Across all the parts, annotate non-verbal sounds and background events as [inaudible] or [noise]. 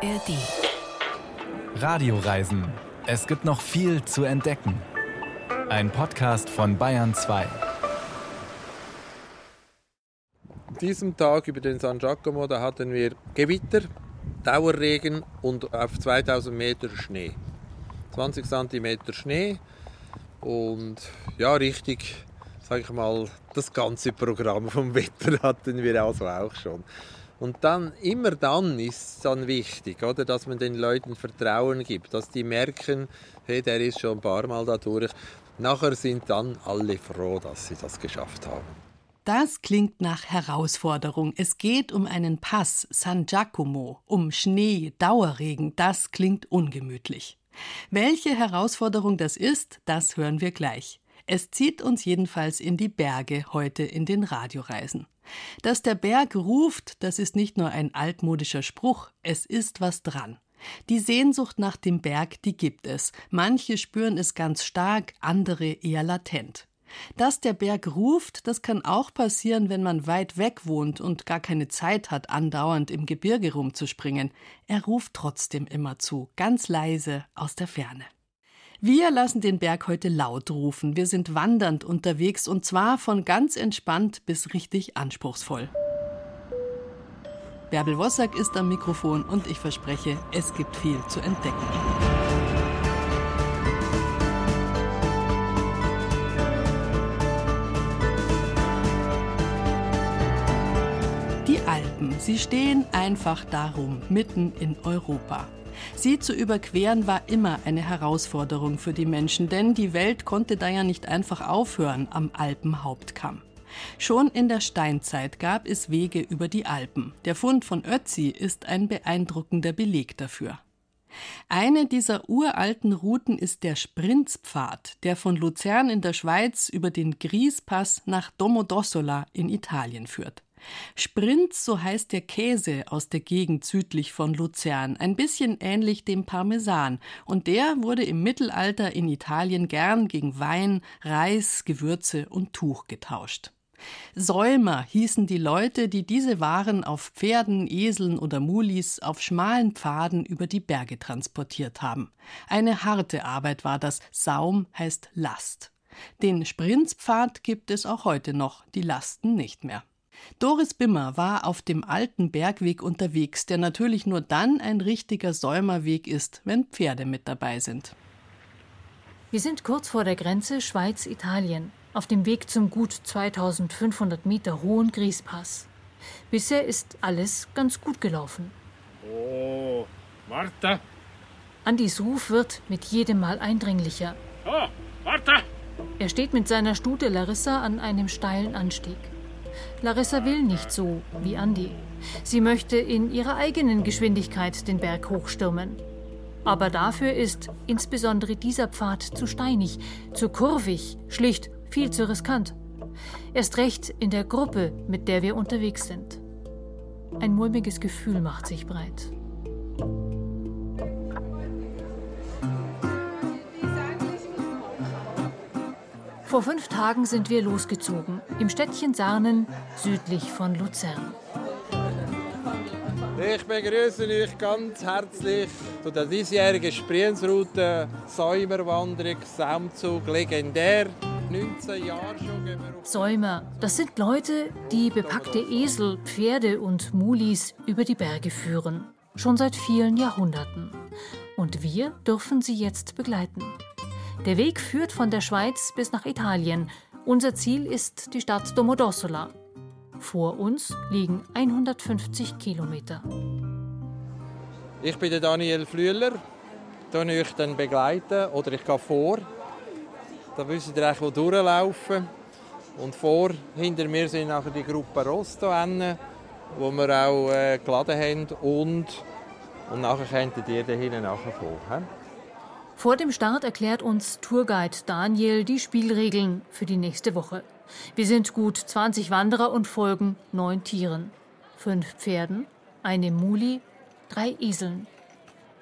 ARD. Radioreisen. Es gibt noch viel zu entdecken. Ein Podcast von Bayern 2. An diesem Tag über den San Giacomo, da hatten wir Gewitter, Dauerregen und auf 2000 Meter Schnee. 20 cm Schnee und ja, richtig, sage ich mal, das ganze Programm vom Wetter hatten wir also auch schon. Und dann, immer dann ist es dann wichtig, oder, dass man den Leuten Vertrauen gibt, dass die merken, hey, der ist schon ein paar Mal da durch. Nachher sind dann alle froh, dass sie das geschafft haben. Das klingt nach Herausforderung. Es geht um einen Pass, San Giacomo, um Schnee, Dauerregen. Das klingt ungemütlich. Welche Herausforderung das ist, das hören wir gleich. Es zieht uns jedenfalls in die Berge heute in den Radioreisen. Dass der Berg ruft, das ist nicht nur ein altmodischer Spruch, es ist was dran. Die Sehnsucht nach dem Berg, die gibt es. Manche spüren es ganz stark, andere eher latent. Dass der Berg ruft, das kann auch passieren, wenn man weit weg wohnt und gar keine Zeit hat, andauernd im Gebirge rumzuspringen. Er ruft trotzdem immer zu, ganz leise aus der Ferne. Wir lassen den Berg heute laut rufen. Wir sind wandernd unterwegs und zwar von ganz entspannt bis richtig anspruchsvoll. Bärbel Wossack ist am Mikrofon und ich verspreche, es gibt viel zu entdecken. Alpen. Sie stehen einfach darum, mitten in Europa. Sie zu überqueren war immer eine Herausforderung für die Menschen, denn die Welt konnte da ja nicht einfach aufhören am Alpenhauptkamm. Schon in der Steinzeit gab es Wege über die Alpen. Der Fund von Ötzi ist ein beeindruckender Beleg dafür. Eine dieser uralten Routen ist der Sprinzpfad, der von Luzern in der Schweiz über den Griespass nach Domodossola in Italien führt. Sprinz, so heißt der Käse aus der Gegend südlich von Luzern, ein bisschen ähnlich dem Parmesan, und der wurde im Mittelalter in Italien gern gegen Wein, Reis, Gewürze und Tuch getauscht. Säumer hießen die Leute, die diese Waren auf Pferden, Eseln oder Mulis auf schmalen Pfaden über die Berge transportiert haben. Eine harte Arbeit war das, Saum heißt Last. Den Sprinzpfad gibt es auch heute noch, die Lasten nicht mehr. Doris Bimmer war auf dem alten Bergweg unterwegs, der natürlich nur dann ein richtiger Säumerweg ist, wenn Pferde mit dabei sind. Wir sind kurz vor der Grenze Schweiz-Italien, auf dem Weg zum gut 2500 Meter hohen Griespass. Bisher ist alles ganz gut gelaufen. Oh, Martha! Andis Ruf wird mit jedem Mal eindringlicher. Oh, Martha! Er steht mit seiner Stute Larissa an einem steilen Anstieg. Larissa will nicht so wie Andi. Sie möchte in ihrer eigenen Geschwindigkeit den Berg hochstürmen. Aber dafür ist insbesondere dieser Pfad zu steinig, zu kurvig, schlicht viel zu riskant. Erst recht in der Gruppe, mit der wir unterwegs sind. Ein mulmiges Gefühl macht sich breit. Vor fünf Tagen sind wir losgezogen, im Städtchen Sarnen, südlich von Luzern. Ich begrüße euch ganz herzlich zu der diesjährigen Sprienzroute Säumerwanderung, Saumzug, legendär. 19 Jahre schon gehen wir auf Säumer, das sind Leute, die bepackte Esel, Pferde und Mulis über die Berge führen. Schon seit vielen Jahrhunderten. Und wir dürfen sie jetzt begleiten. Der Weg führt von der Schweiz bis nach Italien. Unser Ziel ist die Stadt Domodossola. Vor uns liegen 150 Kilometer. Ich bin der Daniel Flüeler. Ich euch dann begleiten oder ich gehe vor. Da wisst ihr wo durchlaufen. Und vor, hinter mir sind nachher die Gruppe Rosto, wo wir auch äh, geladen haben. Und, und nachher könntet ihr da hinten nachher folgen. Vor dem Start erklärt uns Tourguide Daniel die Spielregeln für die nächste Woche. Wir sind gut 20 Wanderer und folgen neun Tieren. Fünf Pferden, eine Muli, drei Eseln.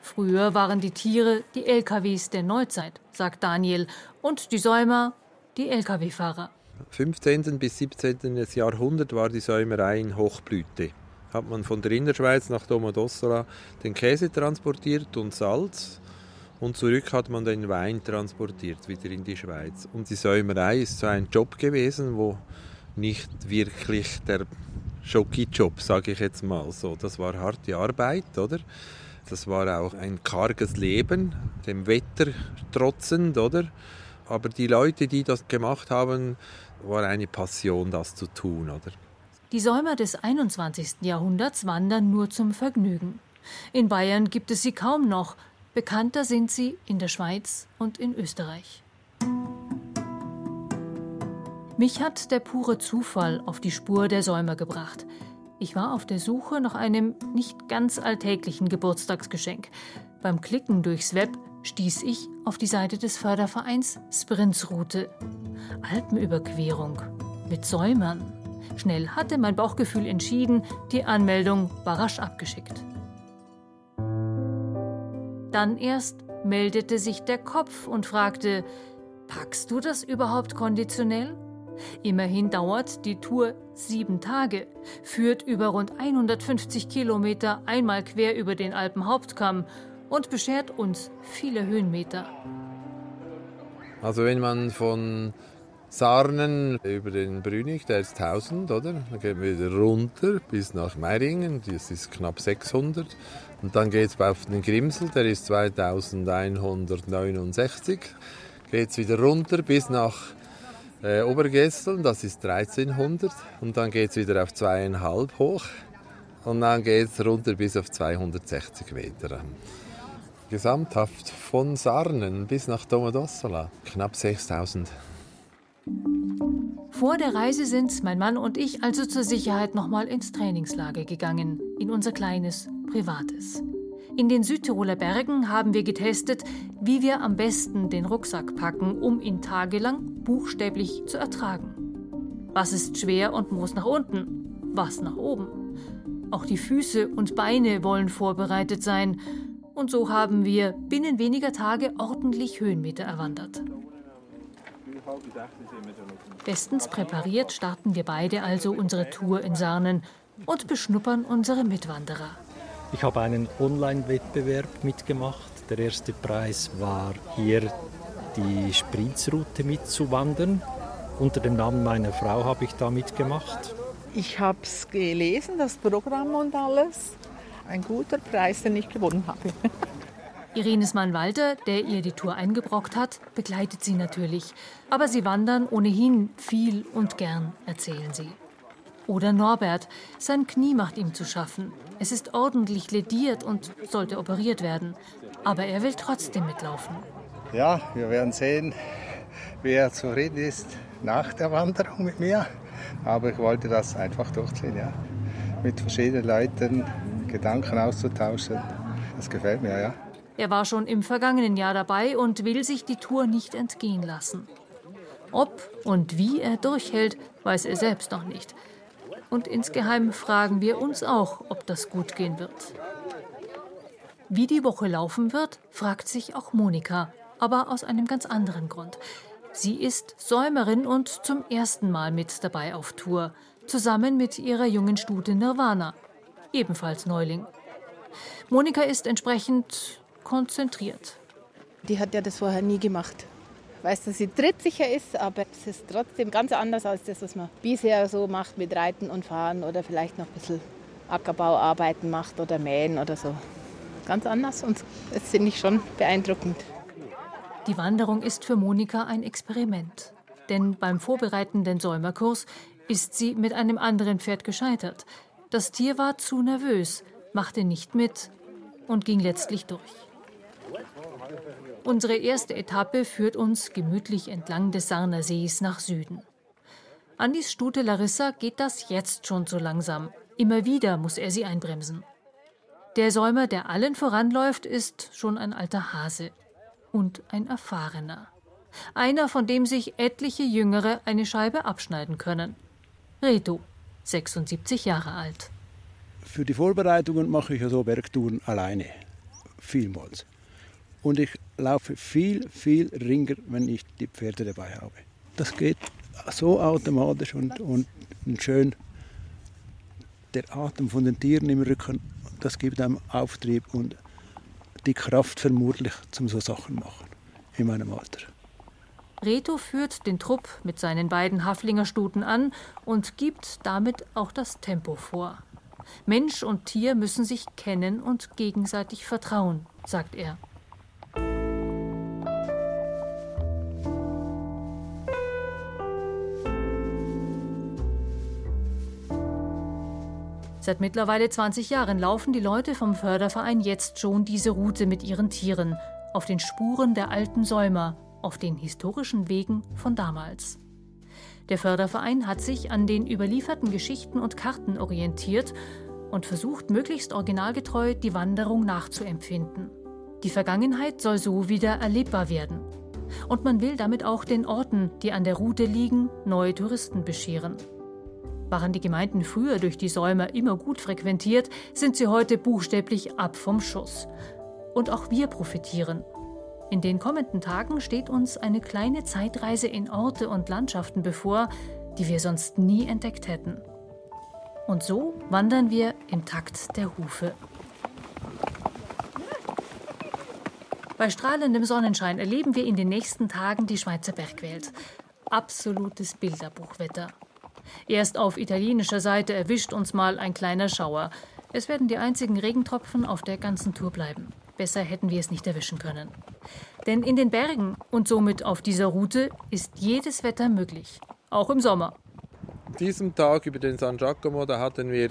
Früher waren die Tiere die LKWs der Neuzeit, sagt Daniel, und die Säumer die LKW-Fahrer. 15. bis 17. Jahrhundert war die Säumerei in Hochblüte hat man von der Innerschweiz nach Domodossola den Käse transportiert und Salz und zurück hat man den Wein transportiert wieder in die Schweiz. Und die Säumerei ist so ein Job gewesen, wo nicht wirklich der Schoki-Job, sage ich jetzt mal so. Das war harte Arbeit, oder? Das war auch ein karges Leben, dem Wetter trotzend, oder? Aber die Leute, die das gemacht haben, war eine Passion, das zu tun, oder? Die Säumer des 21. Jahrhunderts wandern nur zum Vergnügen. In Bayern gibt es sie kaum noch. Bekannter sind sie in der Schweiz und in Österreich. Mich hat der pure Zufall auf die Spur der Säumer gebracht. Ich war auf der Suche nach einem nicht ganz alltäglichen Geburtstagsgeschenk. Beim Klicken durchs Web stieß ich auf die Seite des Fördervereins Sprintsroute. Alpenüberquerung mit Säumern. Schnell hatte mein Bauchgefühl entschieden, die Anmeldung war rasch abgeschickt. Dann erst meldete sich der Kopf und fragte, packst du das überhaupt konditionell? Immerhin dauert die Tour sieben Tage, führt über rund 150 Kilometer einmal quer über den Alpenhauptkamm und beschert uns viele Höhenmeter. Also wenn man von Sarnen über den Brünig, der ist 1000, oder? Dann gehen wir wieder runter bis nach Meiringen, das ist knapp 600. Und dann geht es auf den Grimsel, der ist 2169. Geht es wieder runter bis nach äh, Obergesseln, das ist 1300. Und dann geht es wieder auf zweieinhalb hoch. Und dann geht es runter bis auf 260 Meter. Gesamthaft von Sarnen bis nach Domodossola knapp 6000 vor der Reise sind mein Mann und ich also zur Sicherheit nochmal ins Trainingslager gegangen, in unser kleines, privates. In den Südtiroler Bergen haben wir getestet, wie wir am besten den Rucksack packen, um ihn tagelang buchstäblich zu ertragen. Was ist schwer und muss nach unten? Was nach oben? Auch die Füße und Beine wollen vorbereitet sein. Und so haben wir binnen weniger Tage ordentlich Höhenmeter erwandert. Bestens präpariert starten wir beide also unsere Tour in Sarnen und beschnuppern unsere Mitwanderer. Ich habe einen Online-Wettbewerb mitgemacht. Der erste Preis war hier die Sprintsroute mitzuwandern. Unter dem Namen meiner Frau habe ich da mitgemacht. Ich habe es gelesen, das Programm und alles. Ein guter Preis, den ich gewonnen habe. [laughs] Irenes Mann Walter, der ihr die Tour eingebrockt hat, begleitet sie natürlich. Aber sie wandern ohnehin viel und gern, erzählen sie. Oder Norbert. Sein Knie macht ihm zu schaffen. Es ist ordentlich lediert und sollte operiert werden. Aber er will trotzdem mitlaufen. Ja, wir werden sehen, wer zufrieden ist nach der Wanderung mit mir. Aber ich wollte das einfach durchziehen, ja. Mit verschiedenen Leuten Gedanken auszutauschen. Das gefällt mir, ja. Er war schon im vergangenen Jahr dabei und will sich die Tour nicht entgehen lassen. Ob und wie er durchhält, weiß er selbst noch nicht. Und insgeheim fragen wir uns auch, ob das gut gehen wird. Wie die Woche laufen wird, fragt sich auch Monika, aber aus einem ganz anderen Grund. Sie ist Säumerin und zum ersten Mal mit dabei auf Tour, zusammen mit ihrer jungen Stute Nirvana, ebenfalls Neuling. Monika ist entsprechend konzentriert. Die hat ja das vorher nie gemacht. Weiß, dass sie trittsicher ist, aber es ist trotzdem ganz anders als das, was man bisher so macht mit Reiten und Fahren oder vielleicht noch ein bisschen Ackerbauarbeiten macht oder Mähen oder so. Ganz anders und das finde ich schon beeindruckend. Die Wanderung ist für Monika ein Experiment. Denn beim vorbereitenden Säumerkurs ist sie mit einem anderen Pferd gescheitert. Das Tier war zu nervös, machte nicht mit und ging letztlich durch. Unsere erste Etappe führt uns gemütlich entlang des Sarner Sees nach Süden. Andis Stute Larissa geht das jetzt schon so langsam. Immer wieder muss er sie einbremsen. Der Säumer, der allen voranläuft, ist schon ein alter Hase und ein erfahrener. Einer, von dem sich etliche Jüngere eine Scheibe abschneiden können. Reto, 76 Jahre alt. Für die Vorbereitungen mache ich ja Bergtouren alleine. Vielmals. Und ich laufe viel, viel ringer, wenn ich die Pferde dabei habe. Das geht so automatisch und, und schön. der Atem von den Tieren im Rücken, das gibt einem Auftrieb und die Kraft vermutlich zum so Sachen machen in meinem Alter. Reto führt den Trupp mit seinen beiden Haflingerstuten an und gibt damit auch das Tempo vor. Mensch und Tier müssen sich kennen und gegenseitig vertrauen, sagt er. Seit mittlerweile 20 Jahren laufen die Leute vom Förderverein jetzt schon diese Route mit ihren Tieren auf den Spuren der alten Säumer, auf den historischen Wegen von damals. Der Förderverein hat sich an den überlieferten Geschichten und Karten orientiert und versucht möglichst originalgetreu die Wanderung nachzuempfinden. Die Vergangenheit soll so wieder erlebbar werden. Und man will damit auch den Orten, die an der Route liegen, neue Touristen bescheren. Waren die Gemeinden früher durch die Säumer immer gut frequentiert, sind sie heute buchstäblich ab vom Schuss. Und auch wir profitieren. In den kommenden Tagen steht uns eine kleine Zeitreise in Orte und Landschaften bevor, die wir sonst nie entdeckt hätten. Und so wandern wir im Takt der Hufe. Bei strahlendem Sonnenschein erleben wir in den nächsten Tagen die Schweizer Bergwelt. Absolutes Bilderbuchwetter. Erst auf italienischer Seite erwischt uns mal ein kleiner Schauer. Es werden die einzigen Regentropfen auf der ganzen Tour bleiben. Besser hätten wir es nicht erwischen können. Denn in den Bergen und somit auf dieser Route ist jedes Wetter möglich. Auch im Sommer. An diesem Tag über den San Giacomo, da hatten wir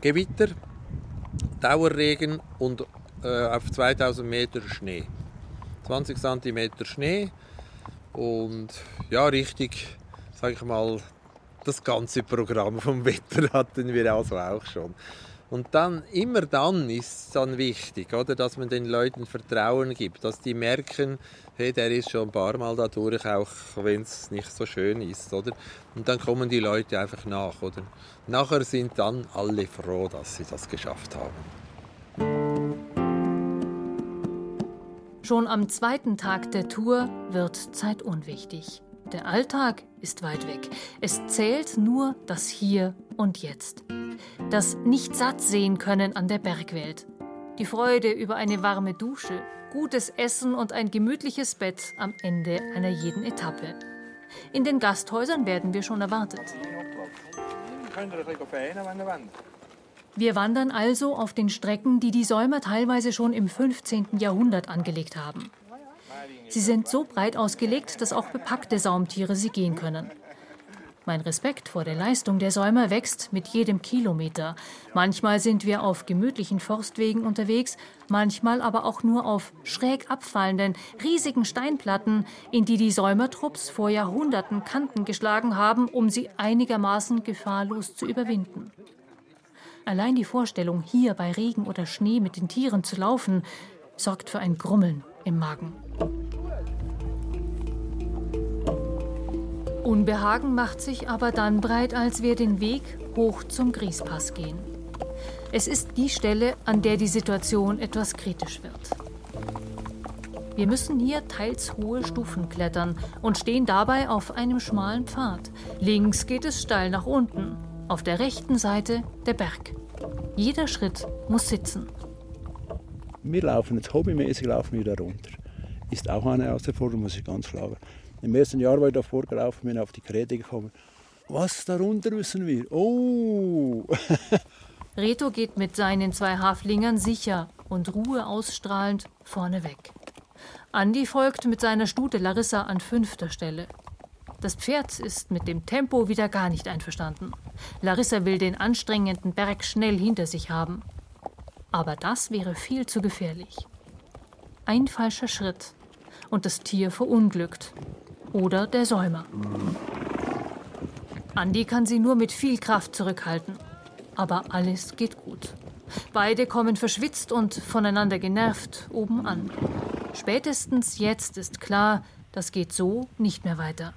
Gewitter, Dauerregen und äh, auf 2000 Meter Schnee. 20 cm Schnee und ja, richtig, sage ich mal, das ganze Programm vom Wetter hatten wir also auch schon. Und dann, immer dann ist es dann wichtig, oder, dass man den Leuten Vertrauen gibt, dass die merken, hey, der ist schon ein paar Mal da durch, auch wenn es nicht so schön ist, oder? Und dann kommen die Leute einfach nach, oder? Nachher sind dann alle froh, dass sie das geschafft haben. Schon am zweiten Tag der Tour wird Zeit unwichtig. Der Alltag ist weit weg. Es zählt nur das Hier und Jetzt. Das Nicht-Satt-Sehen können an der Bergwelt. Die Freude über eine warme Dusche, gutes Essen und ein gemütliches Bett am Ende einer jeden Etappe. In den Gasthäusern werden wir schon erwartet. Wir wandern also auf den Strecken, die die Säumer teilweise schon im 15. Jahrhundert angelegt haben. Sie sind so breit ausgelegt, dass auch bepackte Saumtiere sie gehen können. Mein Respekt vor der Leistung der Säumer wächst mit jedem Kilometer. Manchmal sind wir auf gemütlichen Forstwegen unterwegs, manchmal aber auch nur auf schräg abfallenden, riesigen Steinplatten, in die die Säumertrupps vor Jahrhunderten Kanten geschlagen haben, um sie einigermaßen gefahrlos zu überwinden. Allein die Vorstellung, hier bei Regen oder Schnee mit den Tieren zu laufen, sorgt für ein Grummeln im Magen. Unbehagen macht sich aber dann breit, als wir den Weg hoch zum Griespass gehen. Es ist die Stelle, an der die Situation etwas kritisch wird. Wir müssen hier teils hohe Stufen klettern und stehen dabei auf einem schmalen Pfad. Links geht es steil nach unten, auf der rechten Seite der Berg. Jeder Schritt muss sitzen. Wir laufen jetzt hobbymäßig laufen wir da runter. Ist auch eine Herausforderung, muss ich ganz klar sagen. Im ersten Jahr, wo ich da vorgelaufen bin, auf die Geräte gekommen. Was darunter müssen wir? Oh! [laughs] Reto geht mit seinen zwei Haflingern sicher und Ruhe ausstrahlend vorneweg. Andi folgt mit seiner Stute Larissa an fünfter Stelle. Das Pferd ist mit dem Tempo wieder gar nicht einverstanden. Larissa will den anstrengenden Berg schnell hinter sich haben. Aber das wäre viel zu gefährlich. Ein falscher Schritt und das Tier verunglückt oder der Säumer. Andi kann sie nur mit viel Kraft zurückhalten. Aber alles geht gut. Beide kommen verschwitzt und voneinander genervt oben an. Spätestens jetzt ist klar, das geht so nicht mehr weiter.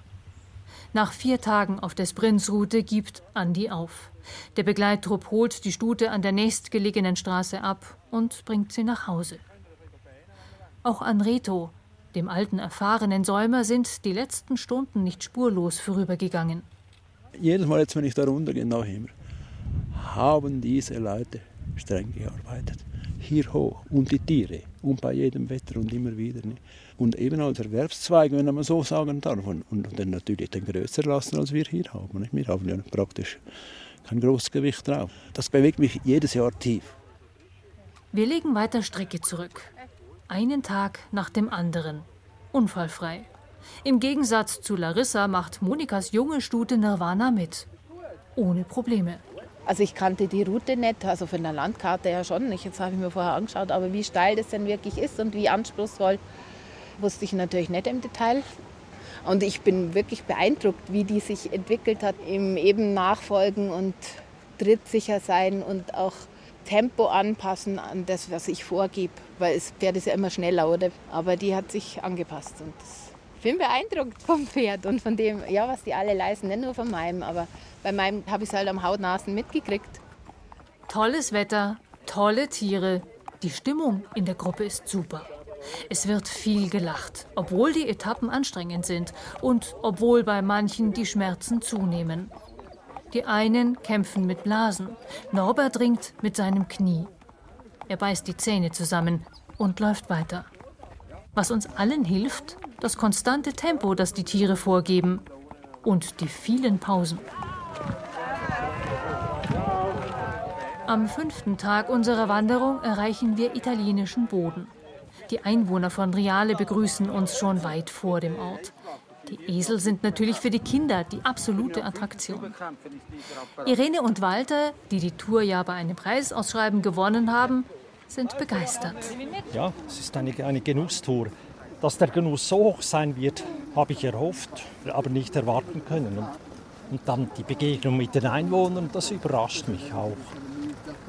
Nach vier Tagen auf der Sprintsroute gibt Andi auf. Der Begleittrupp holt die Stute an der nächstgelegenen Straße ab und bringt sie nach Hause. Auch an Reto, dem alten, erfahrenen Säumer sind die letzten Stunden nicht spurlos vorübergegangen. Jedes Mal, jetzt, wenn ich da runtergehe, nach immer. haben diese Leute streng gearbeitet. Hier hoch und die Tiere und bei jedem Wetter und immer wieder. Ne? Und eben als Erwerbszweig, wenn man so sagen darf. Und, und dann natürlich den größer lassen, als wir hier haben. Ne? Wir haben ja praktisch kein großes Gewicht drauf. Das bewegt mich jedes Jahr tief. Wir legen weiter Strecke zurück. Einen Tag nach dem anderen. Unfallfrei. Im Gegensatz zu Larissa macht Monikas junge Stute Nirvana mit. Ohne Probleme. Also ich kannte die Route nicht, also von der Landkarte ja schon nicht. Jetzt habe ich mir vorher angeschaut, aber wie steil das denn wirklich ist und wie anspruchsvoll, wusste ich natürlich nicht im Detail. Und ich bin wirklich beeindruckt, wie die sich entwickelt hat im eben Nachfolgen und trittsicher sein und auch Tempo anpassen an das, was ich vorgebe, weil es Pferd ist ja immer schneller, oder? Aber die hat sich angepasst und ich bin beeindruckt vom Pferd und von dem, ja, was die alle leisten, nicht nur von meinem, aber bei meinem habe ich es halt am Hautnasen mitgekriegt. Tolles Wetter, tolle Tiere, die Stimmung in der Gruppe ist super. Es wird viel gelacht, obwohl die Etappen anstrengend sind und obwohl bei manchen die Schmerzen zunehmen. Die einen kämpfen mit Blasen. Norbert ringt mit seinem Knie. Er beißt die Zähne zusammen und läuft weiter. Was uns allen hilft, das konstante Tempo, das die Tiere vorgeben und die vielen Pausen. Am fünften Tag unserer Wanderung erreichen wir italienischen Boden. Die Einwohner von Riale begrüßen uns schon weit vor dem Ort. Die Esel sind natürlich für die Kinder die absolute Attraktion. Irene und Walter, die die Tour ja bei einem Preisausschreiben gewonnen haben, sind begeistert. Ja, es ist eine, eine Genusstour. Dass der Genuss so hoch sein wird, habe ich erhofft, aber nicht erwarten können. Und, und dann die Begegnung mit den Einwohnern, das überrascht mich auch.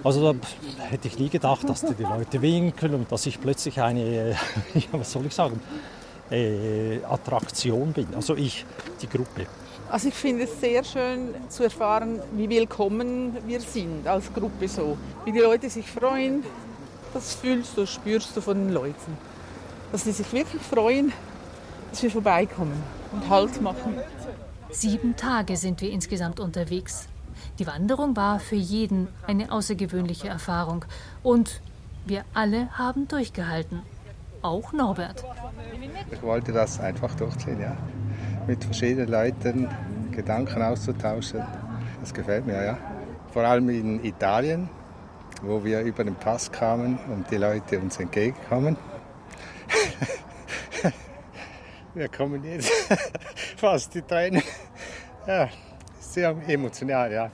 Also da hätte ich nie gedacht, dass die Leute winken und dass ich plötzlich eine, [laughs] ja, was soll ich sagen, äh, Attraktion bin. Also ich, die Gruppe. Also ich finde es sehr schön zu erfahren, wie willkommen wir sind als Gruppe so. Wie die Leute sich freuen, das fühlst du, spürst du von den Leuten. Dass sie sich wirklich freuen, dass wir vorbeikommen und Halt machen. Sieben Tage sind wir insgesamt unterwegs. Die Wanderung war für jeden eine außergewöhnliche Erfahrung und wir alle haben durchgehalten. Auch Norbert. Ich wollte das einfach durchziehen, ja. Mit verschiedenen Leuten Gedanken auszutauschen. Das gefällt mir, ja. Vor allem in Italien, wo wir über den Pass kamen und die Leute uns entgegenkommen. [laughs] wir kommen jetzt [laughs] fast die Tränen. Ja, sehr emotional, ja.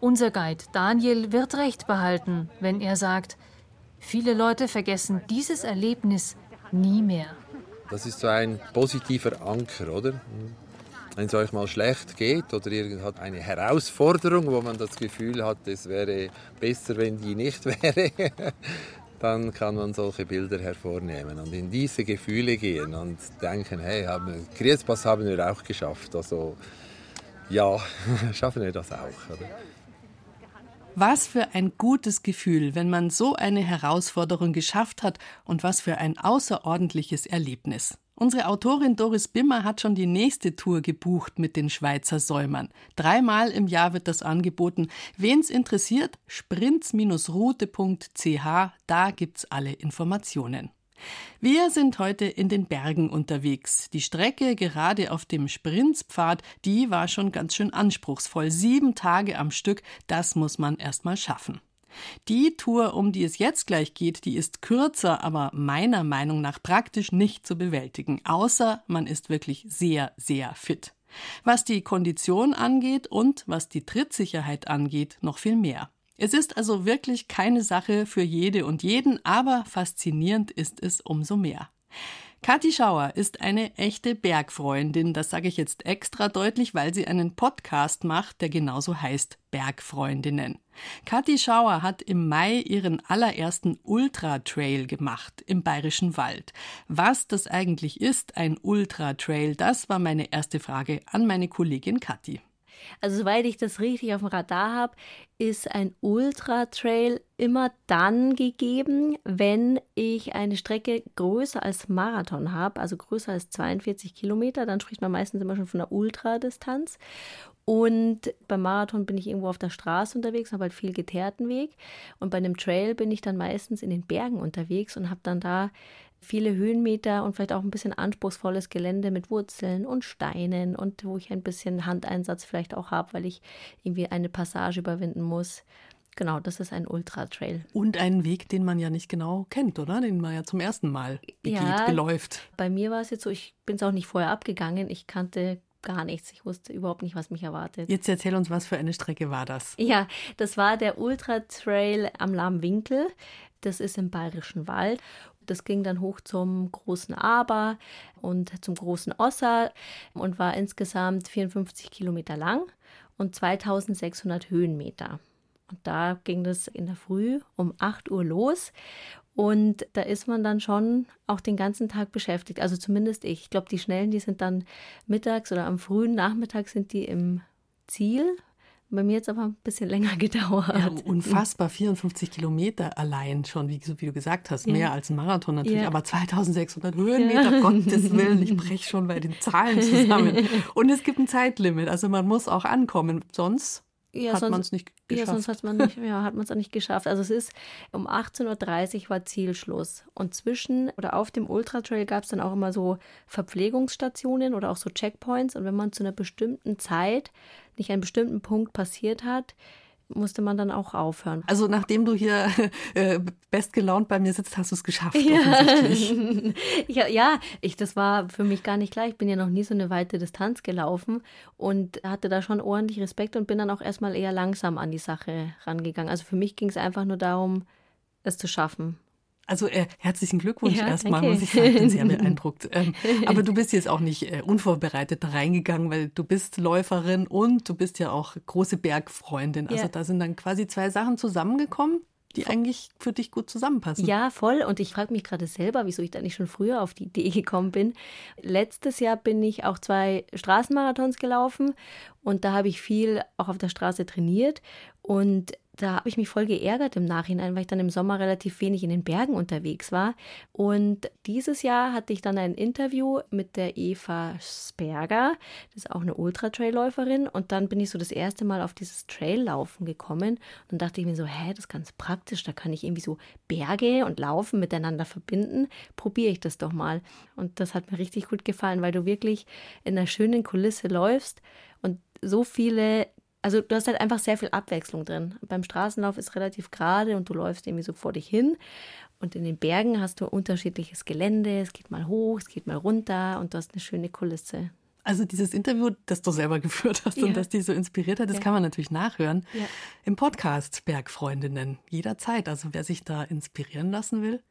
Unser Guide Daniel wird recht behalten, wenn er sagt, viele Leute vergessen dieses Erlebnis nie mehr. Das ist so ein positiver Anker, oder? Wenn es euch mal schlecht geht oder ihr habt eine Herausforderung, wo man das Gefühl hat, es wäre besser, wenn die nicht wäre, [laughs] dann kann man solche Bilder hervornehmen und in diese Gefühle gehen und denken, hey, haben, Kriespass haben wir auch geschafft. Also ja, [laughs] schaffen wir das auch. Oder? Was für ein gutes Gefühl, wenn man so eine Herausforderung geschafft hat und was für ein außerordentliches Erlebnis. Unsere Autorin Doris Bimmer hat schon die nächste Tour gebucht mit den Schweizer Säumern. Dreimal im Jahr wird das angeboten. Wen's interessiert, sprints-route.ch, da gibt's alle Informationen. Wir sind heute in den Bergen unterwegs. Die Strecke gerade auf dem Sprintspfad, die war schon ganz schön anspruchsvoll. Sieben Tage am Stück, das muss man erst mal schaffen. Die Tour, um die es jetzt gleich geht, die ist kürzer, aber meiner Meinung nach praktisch nicht zu bewältigen, außer man ist wirklich sehr, sehr fit. Was die Kondition angeht und was die Trittsicherheit angeht, noch viel mehr. Es ist also wirklich keine Sache für jede und jeden, aber faszinierend ist es umso mehr. Kathi Schauer ist eine echte Bergfreundin, das sage ich jetzt extra deutlich, weil sie einen Podcast macht, der genauso heißt Bergfreundinnen. Kathi Schauer hat im Mai ihren allerersten Ultra-Trail gemacht im Bayerischen Wald. Was das eigentlich ist, ein Ultra-Trail, das war meine erste Frage an meine Kollegin Kathi. Also soweit ich das richtig auf dem Radar habe, ist ein Ultra-Trail immer dann gegeben, wenn ich eine Strecke größer als Marathon habe, also größer als 42 Kilometer. Dann spricht man meistens immer schon von einer Ultradistanz. Und beim Marathon bin ich irgendwo auf der Straße unterwegs, habe halt viel geteerten Weg. Und bei einem Trail bin ich dann meistens in den Bergen unterwegs und habe dann da viele Höhenmeter und vielleicht auch ein bisschen anspruchsvolles Gelände mit Wurzeln und Steinen und wo ich ein bisschen Handeinsatz vielleicht auch habe, weil ich irgendwie eine Passage überwinden muss. Genau, das ist ein Ultra-Trail. Und einen Weg, den man ja nicht genau kennt, oder? Den man ja zum ersten Mal begeht, ja, beläuft. Bei mir war es jetzt so, ich bin es auch nicht vorher abgegangen. Ich kannte gar nichts. Ich wusste überhaupt nicht, was mich erwartet. Jetzt erzähl uns, was für eine Strecke war das? Ja, das war der Ultra Trail am Lahmwinkel. Das ist im Bayerischen Wald. Das ging dann hoch zum großen Aber und zum großen Osser und war insgesamt 54 Kilometer lang und 2600 Höhenmeter. Und da ging das in der Früh um 8 Uhr los. Und da ist man dann schon auch den ganzen Tag beschäftigt. Also zumindest ich. Ich glaube, die Schnellen, die sind dann mittags oder am frühen Nachmittag sind die im Ziel. Bei mir jetzt aber ein bisschen [laughs] länger gedauert. Ja, unfassbar, 54 Kilometer allein schon, wie, wie du gesagt hast, ja. mehr als ein Marathon natürlich, ja. aber 2600 Höhenmeter, ja. Gottes [laughs] Willen, ich breche schon bei den Zahlen zusammen. [laughs] Und es gibt ein Zeitlimit, also man muss auch ankommen, sonst ja, hat man es nicht geschafft. Ja, sonst hat man nicht, [laughs] ja, hat man es nicht geschafft. Also es ist um 18.30 Uhr war Zielschluss. Und zwischen oder auf dem Ultratrail gab es dann auch immer so Verpflegungsstationen oder auch so Checkpoints. Und wenn man zu einer bestimmten Zeit nicht einen bestimmten Punkt passiert hat, musste man dann auch aufhören. Also nachdem du hier [laughs] äh, bestgelaunt bei mir sitzt, hast du es geschafft. [laughs] Ja. ja, ich, das war für mich gar nicht klar. Ich bin ja noch nie so eine weite Distanz gelaufen und hatte da schon ordentlich Respekt und bin dann auch erstmal eher langsam an die Sache rangegangen. Also für mich ging es einfach nur darum, es zu schaffen. Also äh, herzlichen Glückwunsch ja, erstmal, muss ich sagen, bin sehr [laughs] beeindruckt. Ähm, aber du bist jetzt auch nicht äh, unvorbereitet da reingegangen, weil du bist Läuferin und du bist ja auch große Bergfreundin. Also ja. da sind dann quasi zwei Sachen zusammengekommen, die eigentlich für dich gut zusammenpassen. Ja, voll. Und ich frage mich gerade selber, wieso ich da nicht schon früher auf die Idee gekommen bin. Letztes Jahr bin ich auch zwei Straßenmarathons gelaufen und da habe ich viel auch auf der Straße trainiert. Und da habe ich mich voll geärgert im Nachhinein, weil ich dann im Sommer relativ wenig in den Bergen unterwegs war. Und dieses Jahr hatte ich dann ein Interview mit der Eva Sperger, das ist auch eine Ultra-Trail-Läuferin. Und dann bin ich so das erste Mal auf dieses Trail-Laufen gekommen. Und dann dachte ich mir so, hä, das ist ganz praktisch, da kann ich irgendwie so Berge und Laufen miteinander verbinden. Probiere ich das doch mal. Und das hat mir richtig gut gefallen, weil du wirklich in einer schönen Kulisse läufst und so viele also du hast halt einfach sehr viel Abwechslung drin. Beim Straßenlauf ist relativ gerade und du läufst irgendwie so vor dich hin. Und in den Bergen hast du unterschiedliches Gelände. Es geht mal hoch, es geht mal runter und du hast eine schöne Kulisse. Also dieses Interview, das du selber [laughs] geführt hast ja. und das dich so inspiriert hat, das ja. kann man natürlich nachhören ja. im Podcast Bergfreundinnen jederzeit. Also wer sich da inspirieren lassen will,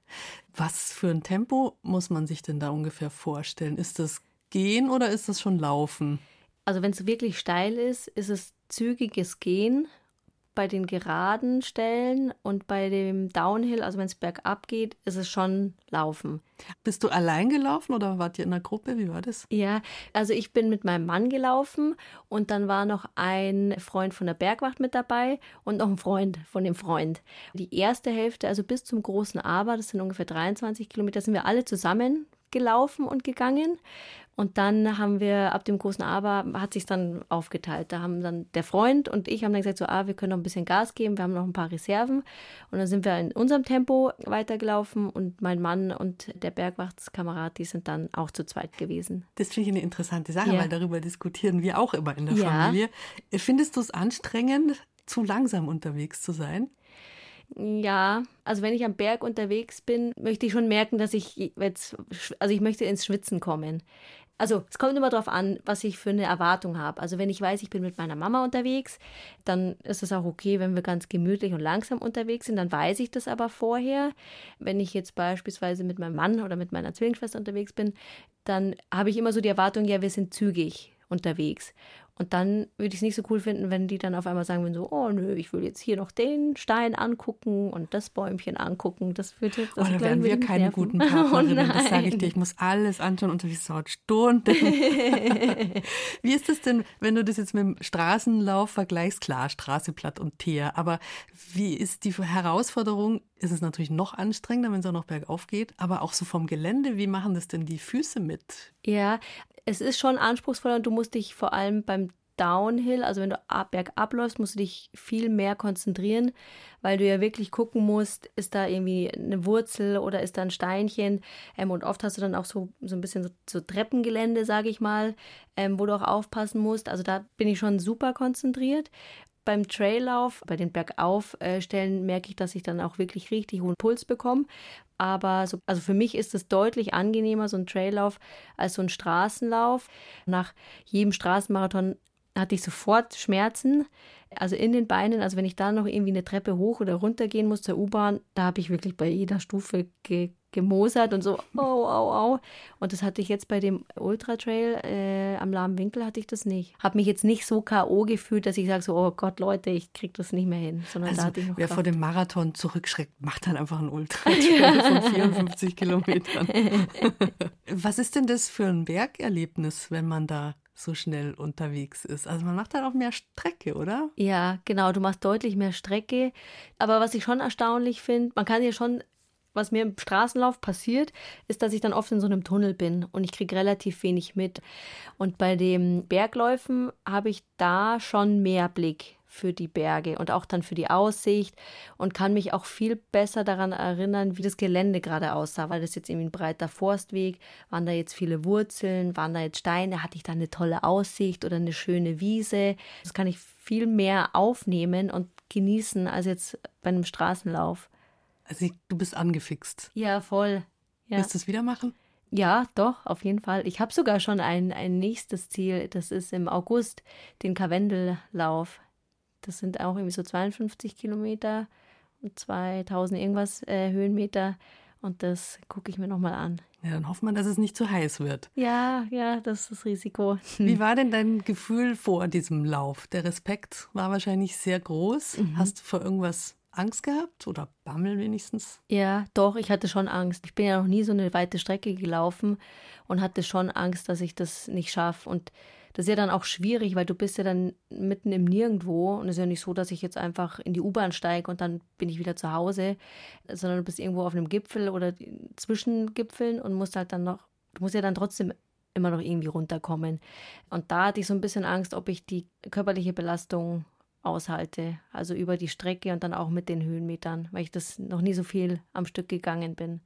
was für ein Tempo muss man sich denn da ungefähr vorstellen? Ist das Gehen oder ist das schon Laufen? Also wenn es wirklich steil ist, ist es zügiges Gehen bei den geraden Stellen und bei dem Downhill, also wenn es bergab geht, ist es schon Laufen. Bist du allein gelaufen oder wart ihr in einer Gruppe? Wie war das? Ja, also ich bin mit meinem Mann gelaufen und dann war noch ein Freund von der Bergwacht mit dabei und noch ein Freund von dem Freund. Die erste Hälfte, also bis zum großen Aber, das sind ungefähr 23 Kilometer, sind wir alle zusammen gelaufen und gegangen. Und dann haben wir ab dem großen Aber hat sich dann aufgeteilt. Da haben dann der Freund und ich haben dann gesagt so, ah, wir können noch ein bisschen Gas geben, wir haben noch ein paar Reserven. Und dann sind wir in unserem Tempo weitergelaufen und mein Mann und der Bergwachtskamerad, die sind dann auch zu zweit gewesen. Das finde ich eine interessante Sache, ja. weil darüber diskutieren wir auch immer in der ja. Familie. Findest du es anstrengend, zu langsam unterwegs zu sein? Ja, also wenn ich am Berg unterwegs bin, möchte ich schon merken, dass ich jetzt, also ich möchte ins Schwitzen kommen. Also es kommt immer darauf an, was ich für eine Erwartung habe. Also wenn ich weiß, ich bin mit meiner Mama unterwegs, dann ist es auch okay, wenn wir ganz gemütlich und langsam unterwegs sind. Dann weiß ich das aber vorher. Wenn ich jetzt beispielsweise mit meinem Mann oder mit meiner Zwillingsschwester unterwegs bin, dann habe ich immer so die Erwartung, ja, wir sind zügig unterwegs. Und dann würde ich es nicht so cool finden, wenn die dann auf einmal sagen würden, so, oh nö, ich will jetzt hier noch den Stein angucken und das Bäumchen angucken. Das würde das oh, da wären wir keine nerven. guten [laughs] Partnerinnen, oh das sage ich dir. Ich muss alles anschauen und wie Sau Stunden. [laughs] wie ist das denn, wenn du das jetzt mit dem Straßenlauf vergleichst? Klar, Straße platt und Teer, aber wie ist die Herausforderung? Ist es natürlich noch anstrengender, wenn es auch noch bergauf geht, aber auch so vom Gelände, wie machen das denn die Füße mit? Ja, es ist schon anspruchsvoller und du musst dich vor allem beim Downhill, also wenn du bergab läufst, musst du dich viel mehr konzentrieren, weil du ja wirklich gucken musst, ist da irgendwie eine Wurzel oder ist da ein Steinchen. Ähm, und oft hast du dann auch so, so ein bisschen so, so Treppengelände, sage ich mal, ähm, wo du auch aufpassen musst. Also da bin ich schon super konzentriert. Beim Traillauf, bei den Bergaufstellen, merke ich, dass ich dann auch wirklich richtig hohen Puls bekomme. Aber so, also für mich ist es deutlich angenehmer, so ein Traillauf, als so ein Straßenlauf. Nach jedem Straßenmarathon hatte ich sofort Schmerzen, also in den Beinen. Also wenn ich da noch irgendwie eine Treppe hoch oder runter gehen muss zur U-Bahn, da habe ich wirklich bei jeder Stufe ge gemosert und so, au, au, au. Und das hatte ich jetzt bei dem Ultra Trail äh, am lahmen Winkel hatte ich das nicht. Habe mich jetzt nicht so K.O. gefühlt, dass ich sage so, oh Gott, Leute, ich kriege das nicht mehr hin. Sondern also, da hatte ich noch wer Kraft. vor dem Marathon zurückschreckt, macht dann einfach einen Ultra Trail [laughs] von 54 Kilometern. [laughs] Was ist denn das für ein Bergerlebnis, wenn man da so schnell unterwegs ist. Also man macht dann auch mehr Strecke, oder? Ja, genau, du machst deutlich mehr Strecke. Aber was ich schon erstaunlich finde, man kann ja schon, was mir im Straßenlauf passiert, ist, dass ich dann oft in so einem Tunnel bin und ich kriege relativ wenig mit. Und bei den Bergläufen habe ich da schon mehr Blick für die Berge und auch dann für die Aussicht und kann mich auch viel besser daran erinnern, wie das Gelände gerade aussah. War das jetzt irgendwie ein breiter Forstweg? Waren da jetzt viele Wurzeln? Waren da jetzt Steine? Hatte ich da eine tolle Aussicht oder eine schöne Wiese? Das kann ich viel mehr aufnehmen und genießen als jetzt bei einem Straßenlauf. Also du bist angefixt. Ja, voll. Ja. Willst du es wieder machen? Ja, doch, auf jeden Fall. Ich habe sogar schon ein, ein nächstes Ziel. Das ist im August, den Karwendellauf. Das sind auch irgendwie so 52 Kilometer und 2000 irgendwas äh, Höhenmeter. Und das gucke ich mir nochmal an. Ja, dann hoffen wir, dass es nicht zu heiß wird. Ja, ja, das ist das Risiko. Wie [laughs] war denn dein Gefühl vor diesem Lauf? Der Respekt war wahrscheinlich sehr groß. Mhm. Hast du vor irgendwas Angst gehabt oder Bammel wenigstens? Ja, doch, ich hatte schon Angst. Ich bin ja noch nie so eine weite Strecke gelaufen und hatte schon Angst, dass ich das nicht schaffe. Und das ist ja dann auch schwierig, weil du bist ja dann mitten im Nirgendwo und es ist ja nicht so, dass ich jetzt einfach in die U-Bahn steige und dann bin ich wieder zu Hause, sondern du bist irgendwo auf einem Gipfel oder zwischen Gipfeln und musst halt dann noch, du musst ja dann trotzdem immer noch irgendwie runterkommen. Und da hatte ich so ein bisschen Angst, ob ich die körperliche Belastung aushalte, also über die Strecke und dann auch mit den Höhenmetern, weil ich das noch nie so viel am Stück gegangen bin.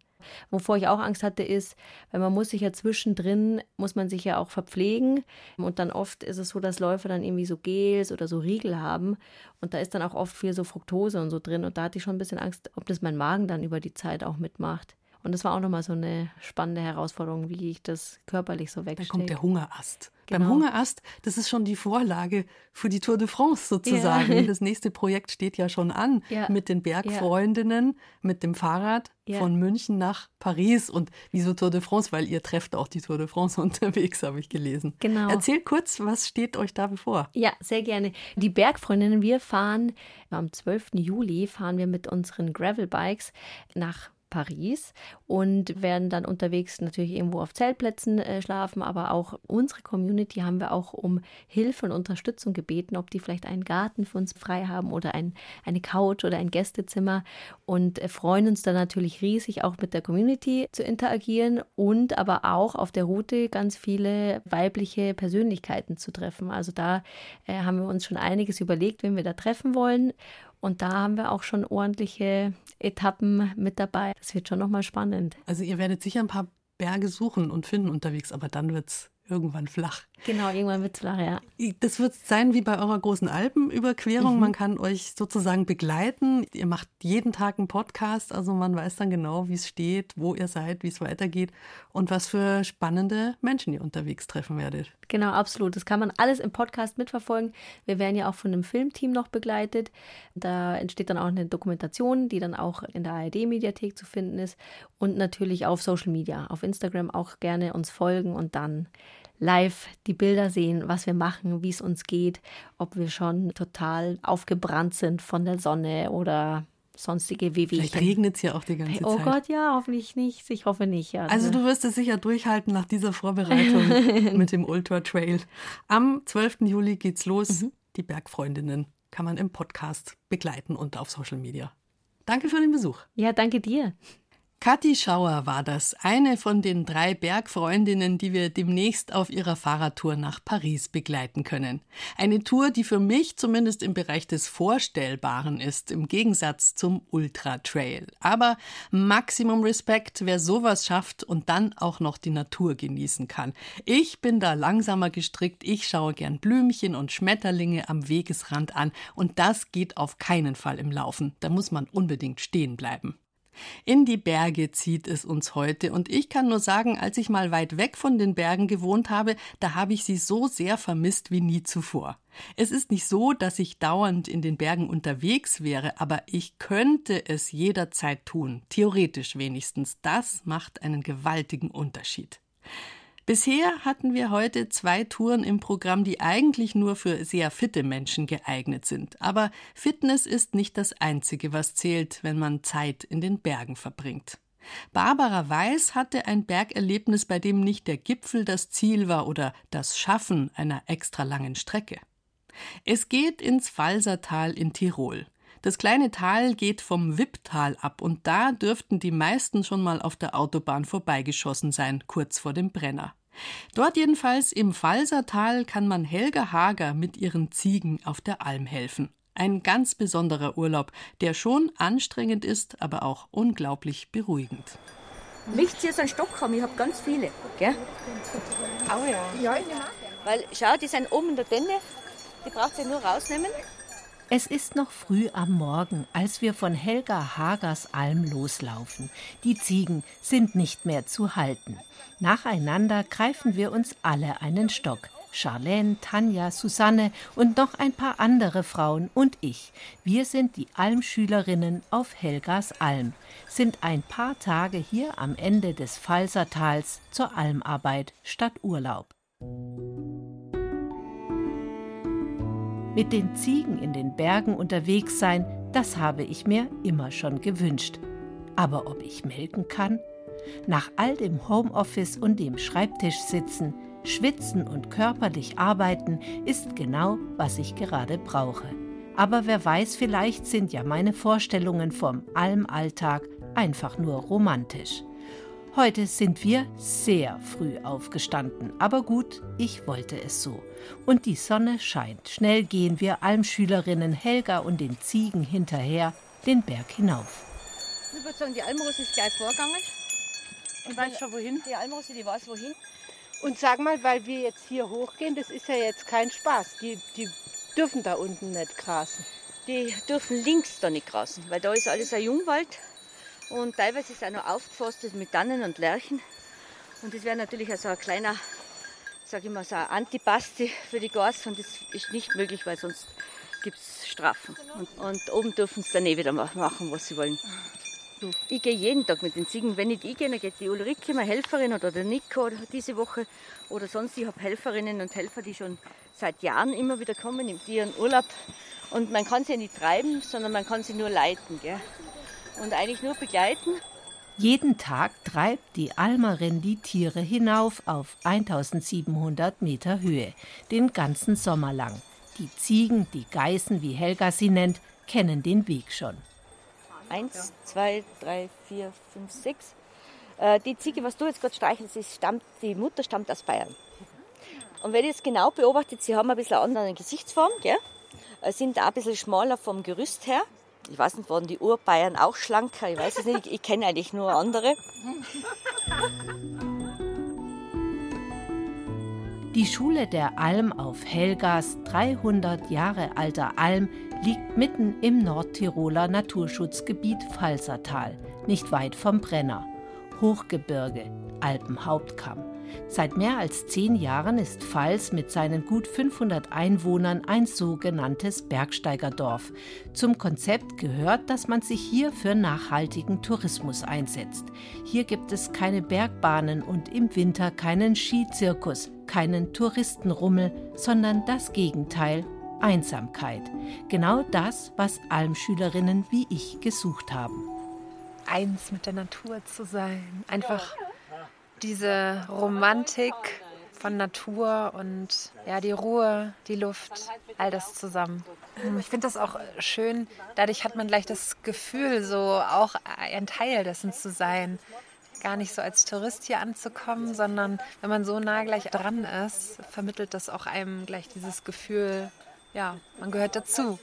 Wovor ich auch Angst hatte, ist, weil man muss sich ja zwischendrin, muss man sich ja auch verpflegen. Und dann oft ist es so, dass Läufer dann irgendwie so Gels oder so Riegel haben. Und da ist dann auch oft viel so Fructose und so drin. Und da hatte ich schon ein bisschen Angst, ob das mein Magen dann über die Zeit auch mitmacht. Und das war auch nochmal so eine spannende Herausforderung, wie ich das körperlich so wegstecke. Da kommt der Hungerast. Genau. Beim Hungerast, das ist schon die Vorlage für die Tour de France sozusagen. Ja. Das nächste Projekt steht ja schon an ja. mit den Bergfreundinnen, mit dem Fahrrad von München nach Paris. Und wieso Tour de France? Weil ihr trefft auch die Tour de France [laughs] unterwegs, habe ich gelesen. Genau. Erzählt kurz, was steht euch da bevor? Ja, sehr gerne. Die Bergfreundinnen, wir fahren am 12. Juli, fahren wir mit unseren Gravelbikes nach Paris und werden dann unterwegs natürlich irgendwo auf Zeltplätzen äh, schlafen, aber auch unsere Community haben wir auch um Hilfe und Unterstützung gebeten, ob die vielleicht einen Garten für uns frei haben oder ein, eine Couch oder ein Gästezimmer. Und äh, freuen uns dann natürlich riesig auch mit der Community zu interagieren und aber auch auf der Route ganz viele weibliche Persönlichkeiten zu treffen. Also da äh, haben wir uns schon einiges überlegt, wen wir da treffen wollen und da haben wir auch schon ordentliche Etappen mit dabei. Das wird schon nochmal spannend. Also ihr werdet sicher ein paar Berge suchen und finden unterwegs, aber dann wird es irgendwann flach. Genau, irgendwann wird es flach, ja. Das wird sein wie bei eurer großen Alpenüberquerung. Mhm. Man kann euch sozusagen begleiten. Ihr macht jeden Tag einen Podcast, also man weiß dann genau, wie es steht, wo ihr seid, wie es weitergeht und was für spannende Menschen ihr unterwegs treffen werdet. Genau, absolut. Das kann man alles im Podcast mitverfolgen. Wir werden ja auch von einem Filmteam noch begleitet. Da entsteht dann auch eine Dokumentation, die dann auch in der ARD-Mediathek zu finden ist und natürlich auf Social Media, auf Instagram auch gerne uns folgen und dann live die Bilder sehen, was wir machen, wie es uns geht, ob wir schon total aufgebrannt sind von der Sonne oder sonstige Wehwehchen. Vielleicht regnet es ja auch die ganze oh Zeit. Oh Gott, ja, hoffentlich nicht. Ich hoffe nicht. Ja. Also du wirst es sicher durchhalten nach dieser Vorbereitung [laughs] mit dem Ultra Trail. Am 12. Juli geht's los. Mhm. Die Bergfreundinnen kann man im Podcast begleiten und auf Social Media. Danke für den Besuch. Ja, danke dir. Kathi Schauer war das, eine von den drei Bergfreundinnen, die wir demnächst auf ihrer Fahrradtour nach Paris begleiten können. Eine Tour, die für mich zumindest im Bereich des Vorstellbaren ist, im Gegensatz zum Ultra Trail. Aber Maximum Respekt, wer sowas schafft und dann auch noch die Natur genießen kann. Ich bin da langsamer gestrickt, ich schaue gern Blümchen und Schmetterlinge am Wegesrand an und das geht auf keinen Fall im Laufen. Da muss man unbedingt stehen bleiben. In die Berge zieht es uns heute und ich kann nur sagen, als ich mal weit weg von den Bergen gewohnt habe, da habe ich sie so sehr vermisst wie nie zuvor. Es ist nicht so, dass ich dauernd in den Bergen unterwegs wäre, aber ich könnte es jederzeit tun, theoretisch wenigstens. Das macht einen gewaltigen Unterschied. Bisher hatten wir heute zwei Touren im Programm, die eigentlich nur für sehr fitte Menschen geeignet sind. Aber Fitness ist nicht das Einzige, was zählt, wenn man Zeit in den Bergen verbringt. Barbara Weiß hatte ein Bergerlebnis, bei dem nicht der Gipfel das Ziel war oder das Schaffen einer extra langen Strecke. Es geht ins Falsertal in Tirol. Das kleine Tal geht vom Wipptal ab und da dürften die meisten schon mal auf der Autobahn vorbeigeschossen sein, kurz vor dem Brenner. Dort jedenfalls im Falsertal kann man Helga Hager mit ihren Ziegen auf der Alm helfen. Ein ganz besonderer Urlaub, der schon anstrengend ist, aber auch unglaublich beruhigend. Möchtest ihr so einen Stock haben? Ich habe ganz viele. Gell? Oh ja. ja. Weil, schau, die sind oben in der Tenne. Die braucht ihr nur rausnehmen. Es ist noch früh am Morgen, als wir von Helga Hagers Alm loslaufen. Die Ziegen sind nicht mehr zu halten. Nacheinander greifen wir uns alle einen Stock. Charlene, Tanja, Susanne und noch ein paar andere Frauen und ich. Wir sind die Almschülerinnen auf Helgas Alm, sind ein paar Tage hier am Ende des Falsertals zur Almarbeit statt Urlaub. Mit den Ziegen in den Bergen unterwegs sein, das habe ich mir immer schon gewünscht. Aber ob ich melken kann? Nach all dem Homeoffice und dem Schreibtisch sitzen, schwitzen und körperlich arbeiten ist genau, was ich gerade brauche. Aber wer weiß, vielleicht sind ja meine Vorstellungen vom Almalltag einfach nur romantisch. Heute sind wir sehr früh aufgestanden, aber gut, ich wollte es so. Und die Sonne scheint. Schnell gehen wir Almschülerinnen Helga und den Ziegen hinterher den Berg hinauf. Ich würde sagen, die Almrose ist gleich vorgegangen. Und weiß schon wohin? Die Almrose, die weiß wohin. Und sag mal, weil wir jetzt hier hochgehen, das ist ja jetzt kein Spaß. Die, die dürfen da unten nicht grasen. Die dürfen links da nicht grasen, weil da ist alles ein Jungwald und teilweise ist es auch noch aufgeforstet mit Tannen und Lärchen. Und das wäre natürlich also ein kleiner, sage ich mal, so ein Antipasti für die Gas und das ist nicht möglich, weil sonst gibt es Strafen. Und, und oben dürfen sie dann eh wieder machen, was sie wollen. Ich gehe jeden Tag mit den Ziegen. Wenn nicht ich gehe, dann geht die Ulrike, meine Helferin, oder der Nico diese Woche oder sonst. Ich habe Helferinnen und Helfer, die schon seit Jahren immer wieder kommen, in ihren Urlaub. Und man kann sie nicht treiben, sondern man kann sie nur leiten. Gell? Und eigentlich nur begleiten. Jeden Tag treibt die Almerin die Tiere hinauf auf 1700 Meter Höhe, den ganzen Sommer lang. Die Ziegen, die Geißen, wie Helga sie nennt, kennen den Weg schon. Eins, zwei, drei, vier, fünf, sechs. Äh, die Ziege, was du jetzt gerade streichelst, stammt, die Mutter stammt aus Bayern. Und wenn ihr es genau beobachtet, sie haben ein bisschen eine andere Gesichtsform, gell? Äh, sind auch ein bisschen schmaler vom Gerüst her. Ich weiß nicht, waren die Urbayern auch schlanker? Ich weiß es nicht. Ich, ich kenne eigentlich nur andere. Die Schule der Alm auf Helgas 300 Jahre alter Alm liegt mitten im Nordtiroler Naturschutzgebiet Falsertal, nicht weit vom Brenner. Hochgebirge, Alpenhauptkamm. Seit mehr als zehn Jahren ist Pfalz mit seinen gut 500 Einwohnern ein sogenanntes Bergsteigerdorf. Zum Konzept gehört, dass man sich hier für nachhaltigen Tourismus einsetzt. Hier gibt es keine Bergbahnen und im Winter keinen Skizirkus, keinen Touristenrummel, sondern das Gegenteil, Einsamkeit. Genau das, was Almschülerinnen wie ich gesucht haben. Eins mit der Natur zu sein, einfach diese Romantik von Natur und ja, die Ruhe, die Luft, all das zusammen. Ich finde das auch schön. Dadurch hat man gleich das Gefühl, so auch ein Teil dessen zu sein. Gar nicht so als Tourist hier anzukommen, sondern wenn man so nah gleich dran ist, vermittelt das auch einem gleich dieses Gefühl, ja, man gehört dazu.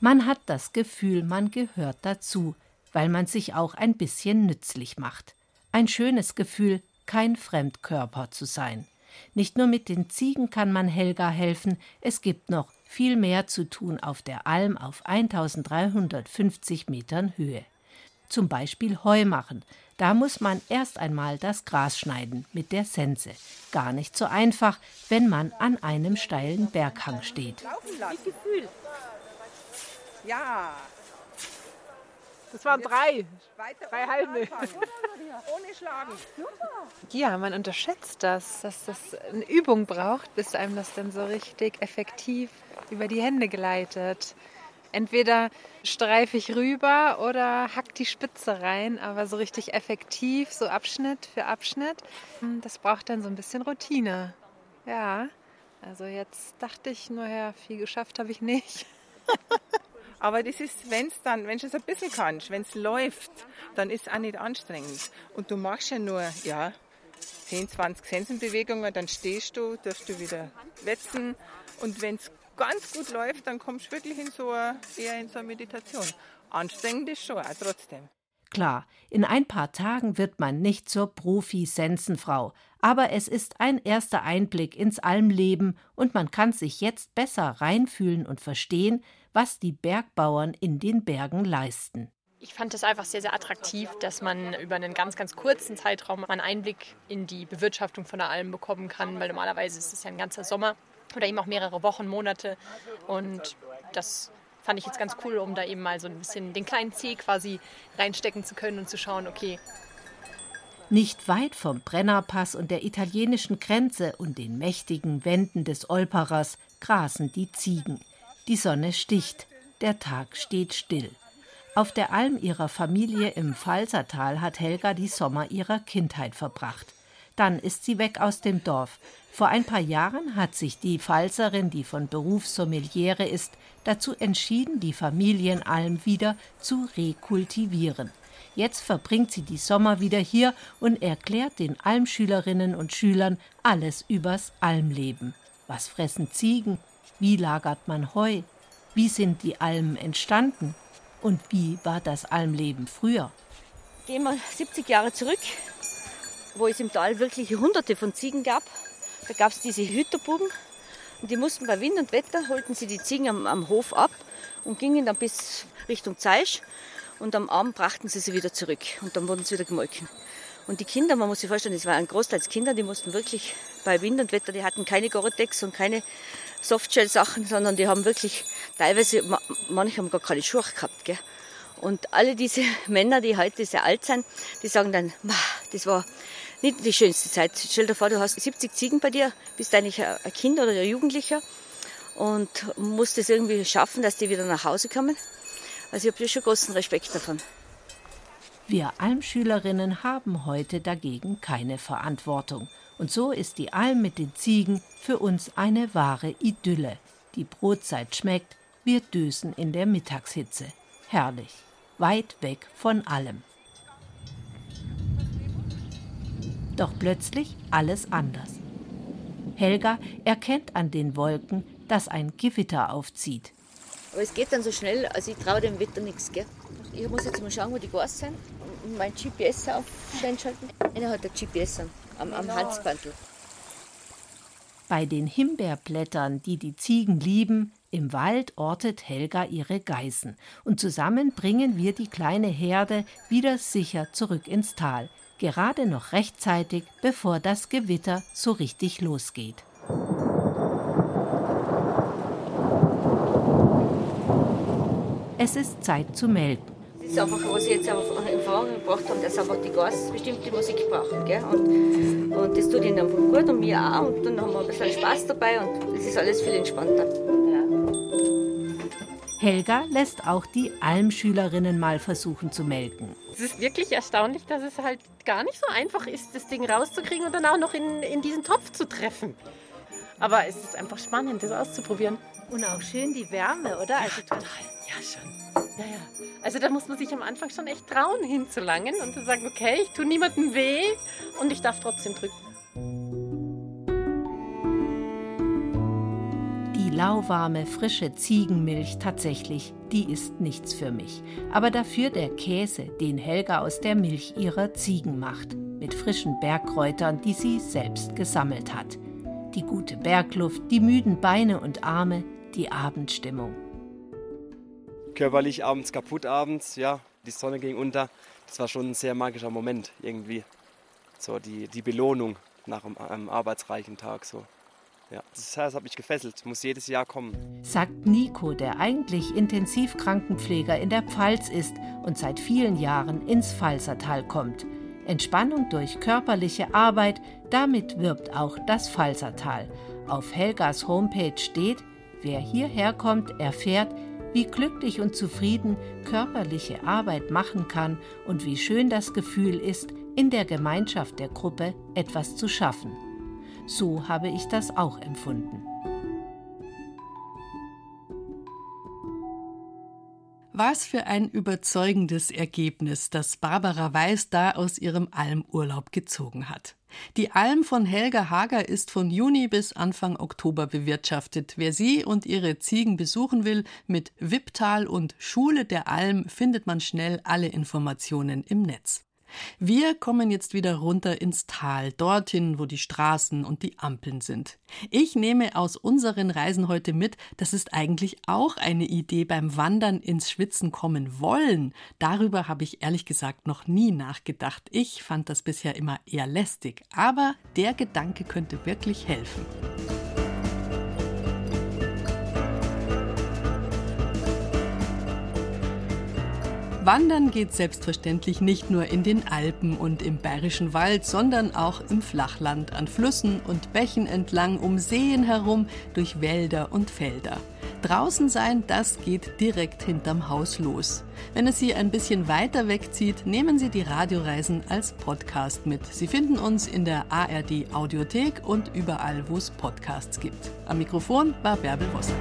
Man hat das Gefühl, man gehört dazu, weil man sich auch ein bisschen nützlich macht. Ein schönes Gefühl, kein Fremdkörper zu sein. Nicht nur mit den Ziegen kann man Helga helfen, es gibt noch viel mehr zu tun auf der Alm auf 1350 Metern Höhe. Zum Beispiel Heu machen. Da muss man erst einmal das Gras schneiden mit der Sense. Gar nicht so einfach, wenn man an einem steilen Berghang steht. Ja. Das waren drei. Drei halbe. [laughs] Ohne Schlagen. Ja, man unterschätzt das, dass das eine Übung braucht, bis einem das dann so richtig effektiv über die Hände gleitet. Entweder streife ich rüber oder hack die Spitze rein, aber so richtig effektiv, so Abschnitt für Abschnitt, hm, das braucht dann so ein bisschen Routine. Ja, also jetzt dachte ich, naja, viel geschafft habe ich nicht. [laughs] Aber das ist, wenn es dann, wenn du es ein bisschen kannst, wenn es läuft, dann ist es auch nicht anstrengend. Und du machst ja nur, ja, 10, 20 Sensenbewegungen, dann stehst du, darfst du wieder wetzen. Und wenn es ganz gut läuft, dann kommst du wirklich in so eine, eher in so eine Meditation. Anstrengend ist schon, auch trotzdem. Klar, in ein paar Tagen wird man nicht zur Profi-Sensenfrau, aber es ist ein erster Einblick ins Almleben und man kann sich jetzt besser reinfühlen und verstehen, was die Bergbauern in den Bergen leisten. Ich fand es einfach sehr, sehr attraktiv, dass man über einen ganz, ganz kurzen Zeitraum einen Einblick in die Bewirtschaftung von der Alm bekommen kann, weil normalerweise ist es ja ein ganzer Sommer oder eben auch mehrere Wochen, Monate. Und das fand ich jetzt ganz cool, um da eben mal so ein bisschen den kleinen Zeh quasi reinstecken zu können und zu schauen, okay. Nicht weit vom Brennerpass und der italienischen Grenze und den mächtigen Wänden des Olperas grasen die Ziegen. Die Sonne sticht, der Tag steht still. Auf der Alm ihrer Familie im Pfalzertal hat Helga die Sommer ihrer Kindheit verbracht. Dann ist sie weg aus dem Dorf. Vor ein paar Jahren hat sich die Pfalzerin, die von Beruf Sommeliere ist, dazu entschieden, die Familienalm wieder zu rekultivieren. Jetzt verbringt sie die Sommer wieder hier und erklärt den Almschülerinnen und Schülern alles übers Almleben. Was fressen Ziegen? Wie lagert man Heu? Wie sind die Almen entstanden? Und wie war das Almleben früher? Gehen wir 70 Jahre zurück, wo es im Tal wirklich hunderte von Ziegen gab. Da gab es diese Hüterbuben und die mussten bei Wind und Wetter, holten sie die Ziegen am, am Hof ab und gingen dann bis Richtung Zeisch und am Abend brachten sie sie wieder zurück und dann wurden sie wieder gemolken. Und die Kinder, man muss sich vorstellen, das waren großteils Kinder, die mussten wirklich bei Wind und Wetter, die hatten keine Gore-Tex und keine Softshell-Sachen, sondern die haben wirklich teilweise, manche haben gar keine Schuhe gehabt. Gell? Und alle diese [laughs] Männer, die heute sehr alt sind, die sagen dann, das war nicht die schönste Zeit. Stell dir vor, du hast 70 Ziegen bei dir, bist eigentlich ein Kind oder ein Jugendlicher und musst es irgendwie schaffen, dass die wieder nach Hause kommen. Also ich habe schon großen Respekt davon. Wir Almschülerinnen haben heute dagegen keine Verantwortung. Und so ist die Alm mit den Ziegen für uns eine wahre Idylle. Die Brotzeit schmeckt, wir dösen in der Mittagshitze. Herrlich, weit weg von allem. Doch plötzlich alles anders. Helga erkennt an den Wolken, dass ein Gewitter aufzieht. Aber es geht dann so schnell, also ich traue dem Wetter nichts. Ich muss jetzt mal schauen, wo die Gas sind und mein GPS auf einschalten. Einer hat ein GPS an, am, am Halsbandel. Bei den Himbeerblättern, die die Ziegen lieben, im Wald ortet Helga ihre Geißen und zusammen bringen wir die kleine Herde wieder sicher zurück ins Tal, gerade noch rechtzeitig, bevor das Gewitter so richtig losgeht. Es ist Zeit zu melken. Das ist einfach, was ich jetzt einfach in Erfahrung gebracht habe, dass einfach die Gas bestimmte Musik brauchen. Gell? Und, und das tut ihnen einfach gut und mir auch. Und dann haben wir ein bisschen Spaß dabei und es ist alles viel entspannter. Helga lässt auch die Almschülerinnen mal versuchen zu melken. Es ist wirklich erstaunlich, dass es halt gar nicht so einfach ist, das Ding rauszukriegen und dann auch noch in, in diesen Topf zu treffen. Aber es ist einfach spannend, das auszuprobieren. Und auch schön die Wärme, oder? Also total. Ja, schon. Ja, ja. Also da muss man sich am Anfang schon echt trauen, hinzulangen und zu sagen, okay, ich tue niemandem weh und ich darf trotzdem drücken. Die lauwarme, frische Ziegenmilch tatsächlich, die ist nichts für mich. Aber dafür der Käse, den Helga aus der Milch ihrer Ziegen macht, mit frischen Bergkräutern, die sie selbst gesammelt hat. Die gute Bergluft, die müden Beine und Arme, die Abendstimmung. Körperlich abends kaputt abends, ja, die Sonne ging unter. Das war schon ein sehr magischer Moment irgendwie. So die, die Belohnung nach einem, einem arbeitsreichen Tag so. Ja, das, das hat mich gefesselt, muss jedes Jahr kommen. Sagt Nico, der eigentlich Intensivkrankenpfleger in der Pfalz ist und seit vielen Jahren ins Pfalzertal kommt. Entspannung durch körperliche Arbeit, damit wirbt auch das Pfalzertal. Auf Helgas Homepage steht, wer hierher kommt, erfährt, wie glücklich und zufrieden körperliche Arbeit machen kann und wie schön das Gefühl ist, in der Gemeinschaft der Gruppe etwas zu schaffen. So habe ich das auch empfunden. Was für ein überzeugendes Ergebnis, das Barbara Weiß da aus ihrem Almurlaub gezogen hat. Die Alm von Helga Hager ist von Juni bis Anfang Oktober bewirtschaftet. Wer sie und ihre Ziegen besuchen will, mit Wipptal und Schule der Alm findet man schnell alle Informationen im Netz. Wir kommen jetzt wieder runter ins Tal, dorthin, wo die Straßen und die Ampeln sind. Ich nehme aus unseren Reisen heute mit, das ist eigentlich auch eine Idee beim Wandern ins Schwitzen kommen wollen. Darüber habe ich ehrlich gesagt noch nie nachgedacht. Ich fand das bisher immer eher lästig, aber der Gedanke könnte wirklich helfen. Wandern geht selbstverständlich nicht nur in den Alpen und im Bayerischen Wald, sondern auch im Flachland, an Flüssen und Bächen entlang, um Seen herum, durch Wälder und Felder. Draußen sein, das geht direkt hinterm Haus los. Wenn es Sie ein bisschen weiter wegzieht, nehmen Sie die Radioreisen als Podcast mit. Sie finden uns in der ARD Audiothek und überall, wo es Podcasts gibt. Am Mikrofon war Bärbel Wossack.